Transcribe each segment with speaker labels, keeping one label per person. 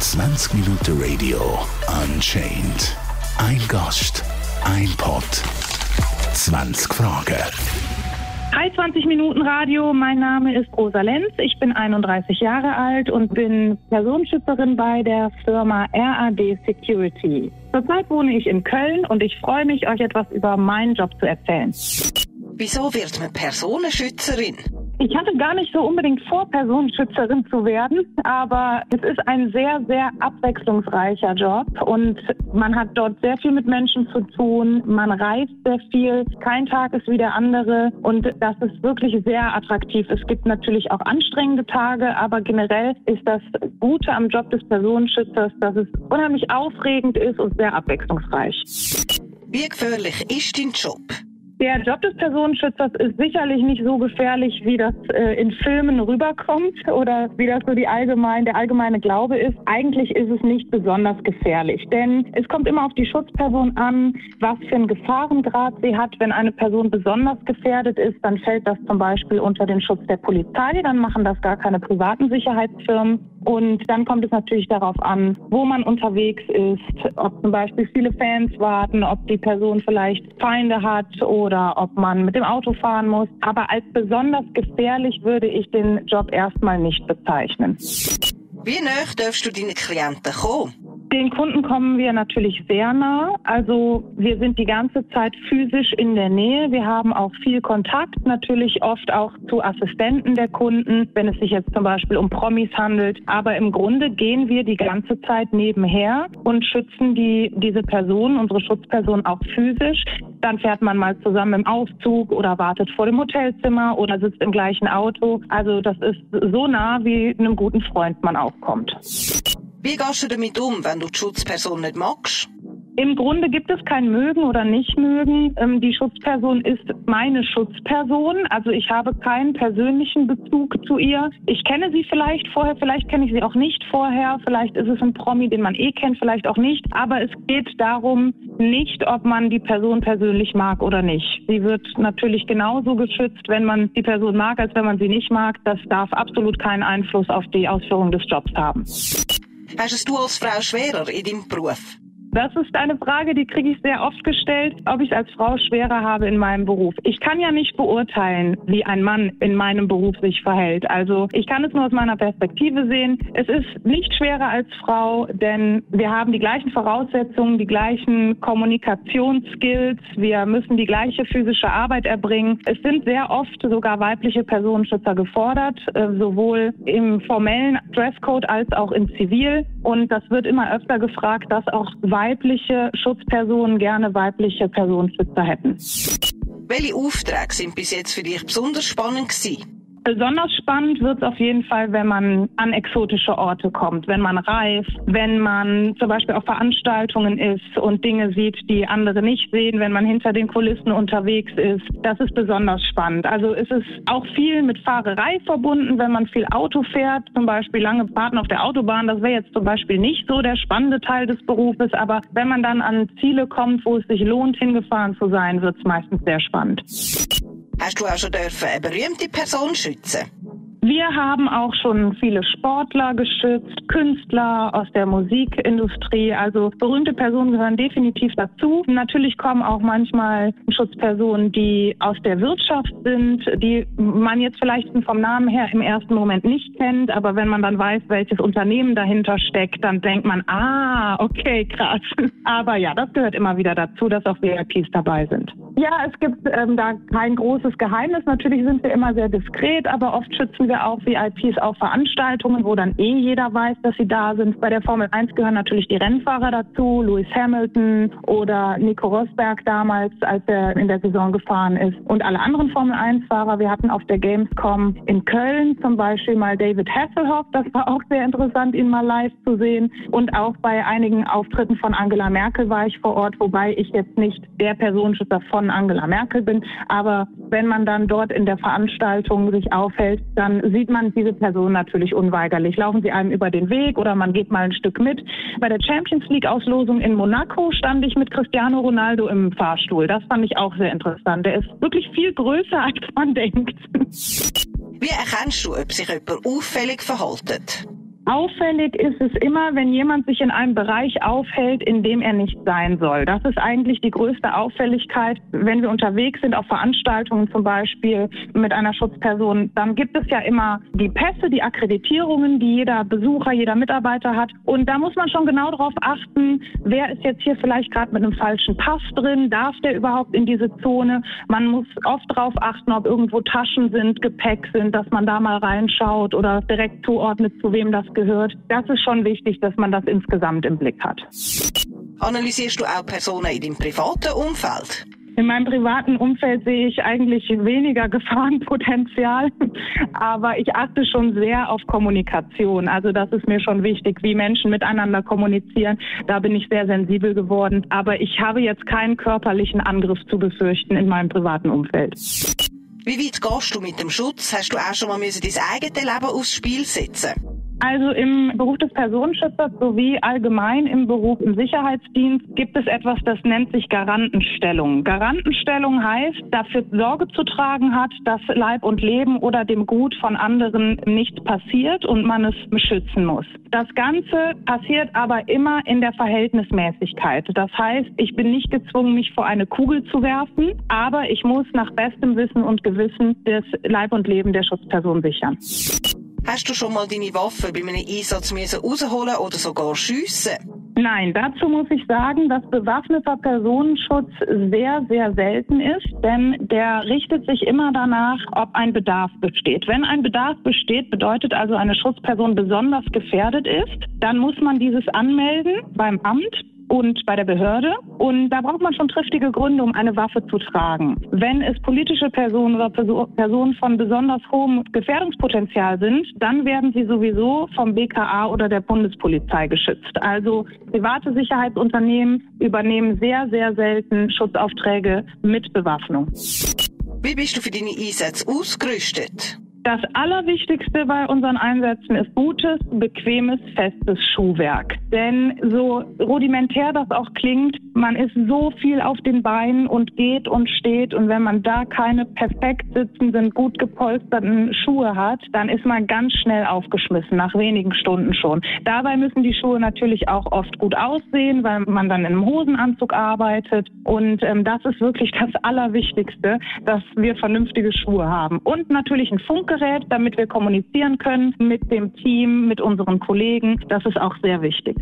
Speaker 1: 20 Minuten Radio Unchained. Ein Gast, ein Pod, 20 Fragen.
Speaker 2: Hi 20 Minuten Radio, mein Name ist Rosa Lenz, ich bin 31 Jahre alt und bin Personenschützerin bei der Firma RAD Security. Zurzeit wohne ich in Köln und ich freue mich, euch etwas über meinen Job zu erzählen.
Speaker 3: Wieso wird man Personenschützerin?
Speaker 2: Ich hatte gar nicht so unbedingt vor, Personenschützerin zu werden, aber es ist ein sehr, sehr abwechslungsreicher Job und man hat dort sehr viel mit Menschen zu tun. Man reist sehr viel. Kein Tag ist wie der andere und das ist wirklich sehr attraktiv. Es gibt natürlich auch anstrengende Tage, aber generell ist das Gute am Job des Personenschützers, dass es unheimlich aufregend ist und sehr abwechslungsreich.
Speaker 3: Wie gefährlich ist dein Job?
Speaker 2: Der Job des Personenschützers ist sicherlich nicht so gefährlich, wie das äh, in Filmen rüberkommt oder wie das so die allgemein, der allgemeine Glaube ist. Eigentlich ist es nicht besonders gefährlich, denn es kommt immer auf die Schutzperson an, was für einen Gefahrengrad sie hat. Wenn eine Person besonders gefährdet ist, dann fällt das zum Beispiel unter den Schutz der Polizei. Dann machen das gar keine privaten Sicherheitsfirmen. Und dann kommt es natürlich darauf an, wo man unterwegs ist, ob zum Beispiel viele Fans warten, ob die Person vielleicht Feinde hat oder ob man mit dem Auto fahren muss. Aber als besonders gefährlich würde ich den Job erstmal nicht bezeichnen.
Speaker 3: Wie nah darfst du deinen Klienten kommen?
Speaker 2: Den Kunden kommen wir natürlich sehr nah. Also wir sind die ganze Zeit physisch in der Nähe. Wir haben auch viel Kontakt, natürlich oft auch zu Assistenten der Kunden, wenn es sich jetzt zum Beispiel um Promis handelt. Aber im Grunde gehen wir die ganze Zeit nebenher und schützen die, diese Person, unsere Schutzperson auch physisch. Dann fährt man mal zusammen im Aufzug oder wartet vor dem Hotelzimmer oder sitzt im gleichen Auto. Also das ist so nah, wie einem guten Freund man auch kommt.
Speaker 3: Wie gehst du damit um, wenn du die Schutzperson nicht magst?
Speaker 2: Im Grunde gibt es kein Mögen oder Nicht-Mögen. Ähm, die Schutzperson ist meine Schutzperson. Also ich habe keinen persönlichen Bezug zu ihr. Ich kenne sie vielleicht vorher, vielleicht kenne ich sie auch nicht vorher. Vielleicht ist es ein Promi, den man eh kennt, vielleicht auch nicht. Aber es geht darum, nicht, ob man die Person persönlich mag oder nicht. Sie wird natürlich genauso geschützt, wenn man die Person mag, als wenn man sie nicht mag. Das darf absolut keinen Einfluss auf die Ausführung des Jobs haben.
Speaker 3: Hast es du als Frau schwerer in deinem Beruf?
Speaker 2: Das ist eine Frage, die kriege ich sehr oft gestellt, ob ich als Frau schwerer habe in meinem Beruf. Ich kann ja nicht beurteilen, wie ein Mann in meinem Beruf sich verhält. Also ich kann es nur aus meiner Perspektive sehen. Es ist nicht schwerer als Frau, denn wir haben die gleichen Voraussetzungen, die gleichen Kommunikationsskills. Wir müssen die gleiche physische Arbeit erbringen. Es sind sehr oft sogar weibliche Personenschützer gefordert, äh, sowohl im formellen Dresscode als auch im Zivil. Und das wird immer öfter gefragt, dass auch Schutzpersonen gerne weibliche Personenschützer hätten.
Speaker 3: Welche Aufträge sind bis jetzt für dich besonders spannend gewesen?
Speaker 2: Besonders spannend wird es auf jeden Fall, wenn man an exotische Orte kommt, wenn man reist, wenn man zum Beispiel auf Veranstaltungen ist und Dinge sieht, die andere nicht sehen, wenn man hinter den Kulissen unterwegs ist. Das ist besonders spannend. Also es ist auch viel mit Fahrerei verbunden, wenn man viel Auto fährt, zum Beispiel lange Fahrten auf der Autobahn. Das wäre jetzt zum Beispiel nicht so der spannende Teil des Berufes, aber wenn man dann an Ziele kommt, wo es sich lohnt, hingefahren zu sein, wird es meistens sehr spannend.
Speaker 3: Hast du auch schon dürfen eine berühmte Person schützen?
Speaker 2: Wir haben auch schon viele Sportler geschützt, Künstler aus der Musikindustrie. Also berühmte Personen gehören definitiv dazu. Natürlich kommen auch manchmal Schutzpersonen, die aus der Wirtschaft sind, die man jetzt vielleicht vom Namen her im ersten Moment nicht kennt. Aber wenn man dann weiß, welches Unternehmen dahinter steckt, dann denkt man, ah, okay, krass. Aber ja, das gehört immer wieder dazu, dass auch VIPs dabei sind. Ja, es gibt ähm, da kein großes Geheimnis. Natürlich sind wir immer sehr diskret, aber oft schützen wir auch VIPs auf Veranstaltungen, wo dann eh jeder weiß, dass sie da sind. Bei der Formel 1 gehören natürlich die Rennfahrer dazu, Lewis Hamilton oder Nico Rosberg damals, als er in der Saison gefahren ist. Und alle anderen Formel 1-Fahrer. Wir hatten auf der Gamescom in Köln zum Beispiel mal David Hasselhoff. Das war auch sehr interessant, ihn mal live zu sehen. Und auch bei einigen Auftritten von Angela Merkel war ich vor Ort, wobei ich jetzt nicht der Personenschützer von Angela Merkel bin. Aber wenn man dann dort in der Veranstaltung sich aufhält, dann sieht man diese Person natürlich unweigerlich. Laufen sie einem über den Weg oder man geht mal ein Stück mit. Bei der Champions League Auslosung in Monaco stand ich mit Cristiano Ronaldo im Fahrstuhl. Das fand ich auch sehr interessant. Der ist wirklich viel größer, als man denkt.
Speaker 3: Wie erkennst du, ob sich jemand auffällig verhaltet?
Speaker 2: Auffällig ist es immer, wenn jemand sich in einem Bereich aufhält, in dem er nicht sein soll. Das ist eigentlich die größte Auffälligkeit. Wenn wir unterwegs sind auf Veranstaltungen zum Beispiel mit einer Schutzperson, dann gibt es ja immer die Pässe, die Akkreditierungen, die jeder Besucher, jeder Mitarbeiter hat. Und da muss man schon genau darauf achten, wer ist jetzt hier vielleicht gerade mit einem falschen Pass drin, darf der überhaupt in diese Zone. Man muss oft darauf achten, ob irgendwo Taschen sind, Gepäck sind, dass man da mal reinschaut oder direkt zuordnet, zu wem das gehört gehört. Das ist schon wichtig, dass man das insgesamt im Blick hat.
Speaker 3: Analysierst du auch Personen in deinem privaten Umfeld?
Speaker 2: In meinem privaten Umfeld sehe ich eigentlich weniger Gefahrenpotenzial, aber ich achte schon sehr auf Kommunikation. Also das ist mir schon wichtig, wie Menschen miteinander kommunizieren. Da bin ich sehr sensibel geworden. Aber ich habe jetzt keinen körperlichen Angriff zu befürchten in meinem privaten Umfeld.
Speaker 3: Wie weit gehst du mit dem Schutz? Hast du auch schon mal müssen dein eigenes Leben aufs Spiel setzen?
Speaker 2: Also im Beruf des Personenschützers sowie allgemein im Beruf im Sicherheitsdienst gibt es etwas, das nennt sich Garantenstellung. Garantenstellung heißt, dafür Sorge zu tragen hat, dass Leib und Leben oder dem Gut von anderen nicht passiert und man es beschützen muss. Das Ganze passiert aber immer in der Verhältnismäßigkeit. Das heißt, ich bin nicht gezwungen, mich vor eine Kugel zu werfen, aber ich muss nach bestem Wissen und Gewissen das Leib und Leben der Schutzperson sichern.
Speaker 3: Hast du schon mal deine Waffe bei einem Einsatz müssen rausholen oder sogar schiessen?
Speaker 2: Nein, dazu muss ich sagen, dass bewaffneter Personenschutz sehr, sehr selten ist, denn der richtet sich immer danach, ob ein Bedarf besteht. Wenn ein Bedarf besteht, bedeutet also eine Schutzperson besonders gefährdet ist, dann muss man dieses anmelden beim Amt und bei der Behörde. Und da braucht man schon triftige Gründe, um eine Waffe zu tragen. Wenn es politische Personen oder Personen von besonders hohem Gefährdungspotenzial sind, dann werden sie sowieso vom BKA oder der Bundespolizei geschützt. Also private Sicherheitsunternehmen übernehmen sehr, sehr selten Schutzaufträge mit Bewaffnung.
Speaker 3: Wie bist du für deine Einsätze ausgerüstet?
Speaker 2: Das Allerwichtigste bei unseren Einsätzen ist gutes, bequemes, festes Schuhwerk. Denn so rudimentär das auch klingt, man ist so viel auf den Beinen und geht und steht. Und wenn man da keine perfekt sitzenden, gut gepolsterten Schuhe hat, dann ist man ganz schnell aufgeschmissen, nach wenigen Stunden schon. Dabei müssen die Schuhe natürlich auch oft gut aussehen, weil man dann in einem Hosenanzug arbeitet. Und ähm, das ist wirklich das Allerwichtigste, dass wir vernünftige Schuhe haben. Und natürlich ein Funk Funkgerät, damit wir kommunizieren können mit dem Team, mit unseren Kollegen. Das ist auch sehr wichtig.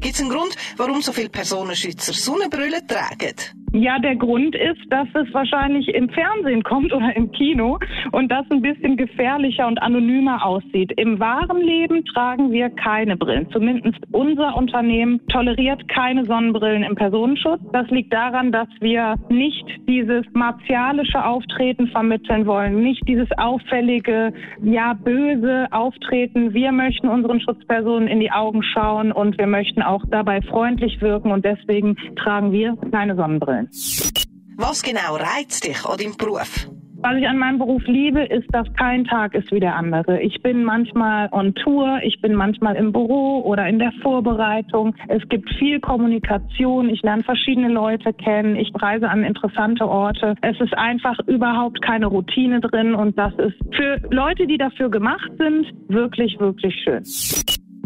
Speaker 3: Gibt es einen Grund, warum so viele Personenschützer Sonnenbrille tragen?
Speaker 2: Ja, der Grund ist, dass es wahrscheinlich im Fernsehen kommt oder im Kino und das ein bisschen gefährlicher und anonymer aussieht. Im wahren Leben tragen wir keine Brillen. Zumindest unser Unternehmen toleriert keine Sonnenbrillen im Personenschutz. Das liegt daran, dass wir nicht dieses martialische Auftreten vermitteln wollen, nicht dieses auffällige, ja, böse Auftreten. Wir möchten unseren Schutzpersonen in die Augen schauen und wir möchten auch dabei freundlich wirken und deswegen tragen wir keine Sonnenbrillen sein.
Speaker 3: Was genau reizt dich an deinem Beruf?
Speaker 2: Was ich an meinem Beruf liebe, ist, dass kein Tag ist wie der andere. Ich bin manchmal on Tour, ich bin manchmal im Büro oder in der Vorbereitung. Es gibt viel Kommunikation, ich lerne verschiedene Leute kennen, ich reise an interessante Orte. Es ist einfach überhaupt keine Routine drin und das ist für Leute, die dafür gemacht sind, wirklich, wirklich schön.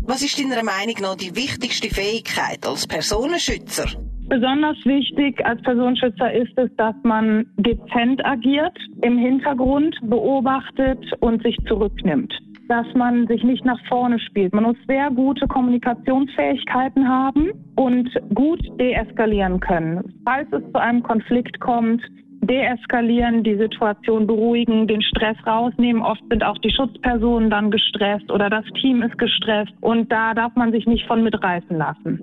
Speaker 3: Was ist deiner Meinung nach die wichtigste Fähigkeit als Personenschützer?
Speaker 2: Besonders wichtig als Personenschützer ist es, dass man dezent agiert, im Hintergrund beobachtet und sich zurücknimmt. Dass man sich nicht nach vorne spielt. Man muss sehr gute Kommunikationsfähigkeiten haben und gut deeskalieren können. Falls es zu einem Konflikt kommt, deeskalieren, die Situation beruhigen, den Stress rausnehmen. Oft sind auch die Schutzpersonen dann gestresst oder das Team ist gestresst und da darf man sich nicht von mitreißen lassen.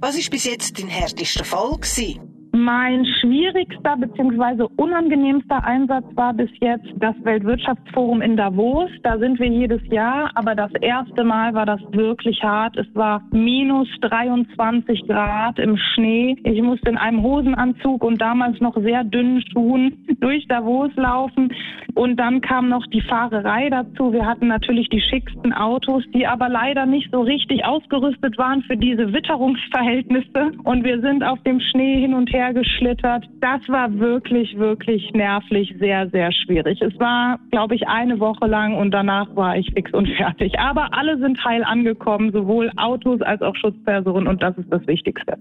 Speaker 3: Was ist bis jetzt dein härtester Fall gewesen?
Speaker 2: Mein schwierigster bzw. unangenehmster Einsatz war bis jetzt das Weltwirtschaftsforum in Davos. Da sind wir jedes Jahr, aber das erste Mal war das wirklich hart. Es war minus 23 Grad im Schnee. Ich musste in einem Hosenanzug und damals noch sehr dünnen Schuhen durch Davos laufen. Und dann kam noch die Fahrerei dazu. Wir hatten natürlich die schicksten Autos, die aber leider nicht so richtig ausgerüstet waren für diese Witterungsverhältnisse. Und wir sind auf dem Schnee hin und her geschlittert. Das war wirklich, wirklich nervlich sehr, sehr schwierig. Es war, glaube ich, eine Woche lang und danach war ich fix und fertig. Aber alle sind heil angekommen, sowohl Autos als auch Schutzpersonen und das ist das Wichtigste.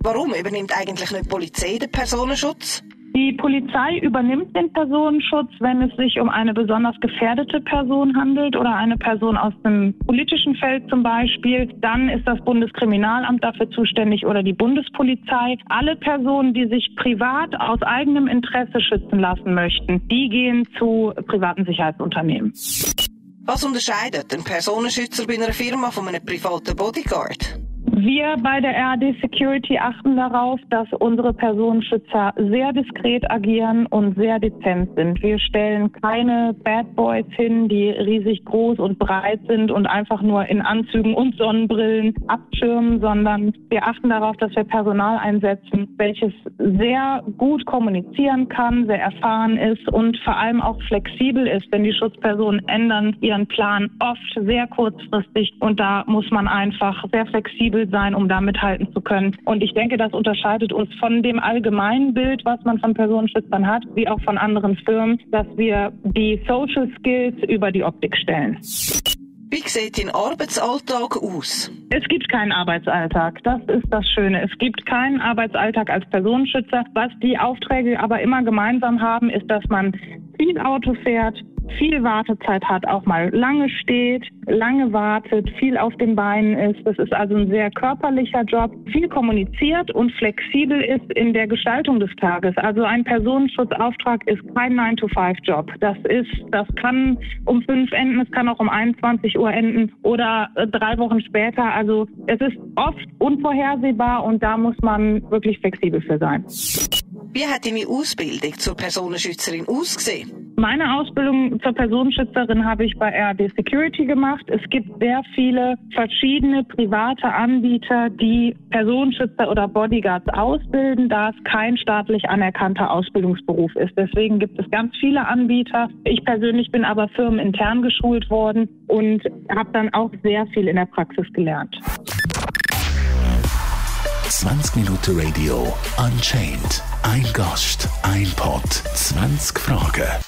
Speaker 3: Warum übernimmt eigentlich nicht die Polizei den Personenschutz?
Speaker 2: Die Polizei übernimmt den Personenschutz, wenn es sich um eine besonders gefährdete Person handelt oder eine Person aus dem politischen Feld zum Beispiel. Dann ist das Bundeskriminalamt dafür zuständig oder die Bundespolizei. Alle Personen, die sich privat aus eigenem Interesse schützen lassen möchten, die gehen zu privaten Sicherheitsunternehmen.
Speaker 3: Was unterscheidet ein Personenschützer bei einer Firma von einem privaten Bodyguard?
Speaker 2: Wir bei der RAD Security achten darauf, dass unsere Personenschützer sehr diskret agieren und sehr dezent sind. Wir stellen keine Bad Boys hin, die riesig groß und breit sind und einfach nur in Anzügen und Sonnenbrillen abschirmen, sondern wir achten darauf, dass wir Personal einsetzen, welches sehr gut kommunizieren kann, sehr erfahren ist und vor allem auch flexibel ist, denn die Schutzpersonen ändern ihren Plan oft sehr kurzfristig und da muss man einfach sehr flexibel sein, um da mithalten zu können. Und ich denke, das unterscheidet uns von dem allgemeinen Bild, was man von Personenschützern hat, wie auch von anderen Firmen, dass wir die Social Skills über die Optik stellen.
Speaker 3: Wie sieht dein Arbeitsalltag aus?
Speaker 2: Es gibt keinen Arbeitsalltag. Das ist das Schöne. Es gibt keinen Arbeitsalltag als Personenschützer. Was die Aufträge aber immer gemeinsam haben, ist, dass man viel Auto fährt, viel Wartezeit hat, auch mal lange steht, lange wartet, viel auf den Beinen ist. Das ist also ein sehr körperlicher Job, viel kommuniziert und flexibel ist in der Gestaltung des Tages. Also ein Personenschutzauftrag ist kein 9-to-5-Job. Das ist, das kann um fünf enden, es kann auch um 21 Uhr enden oder äh, drei Wochen später. Also es ist oft unvorhersehbar und da muss man wirklich flexibel für sein.
Speaker 3: Wie hat deine Ausbildung zur Personenschützerin ausgesehen?
Speaker 2: Meine Ausbildung zur Personenschützerin habe ich bei RD Security gemacht. Es gibt sehr viele verschiedene private Anbieter, die Personenschützer oder Bodyguards ausbilden, da es kein staatlich anerkannter Ausbildungsberuf ist. Deswegen gibt es ganz viele Anbieter. Ich persönlich bin aber firmenintern geschult worden und habe dann auch sehr viel in der Praxis gelernt.
Speaker 1: 20 Minuten Radio Unchained. Ein Gast, ein Pod, 20 Fragen.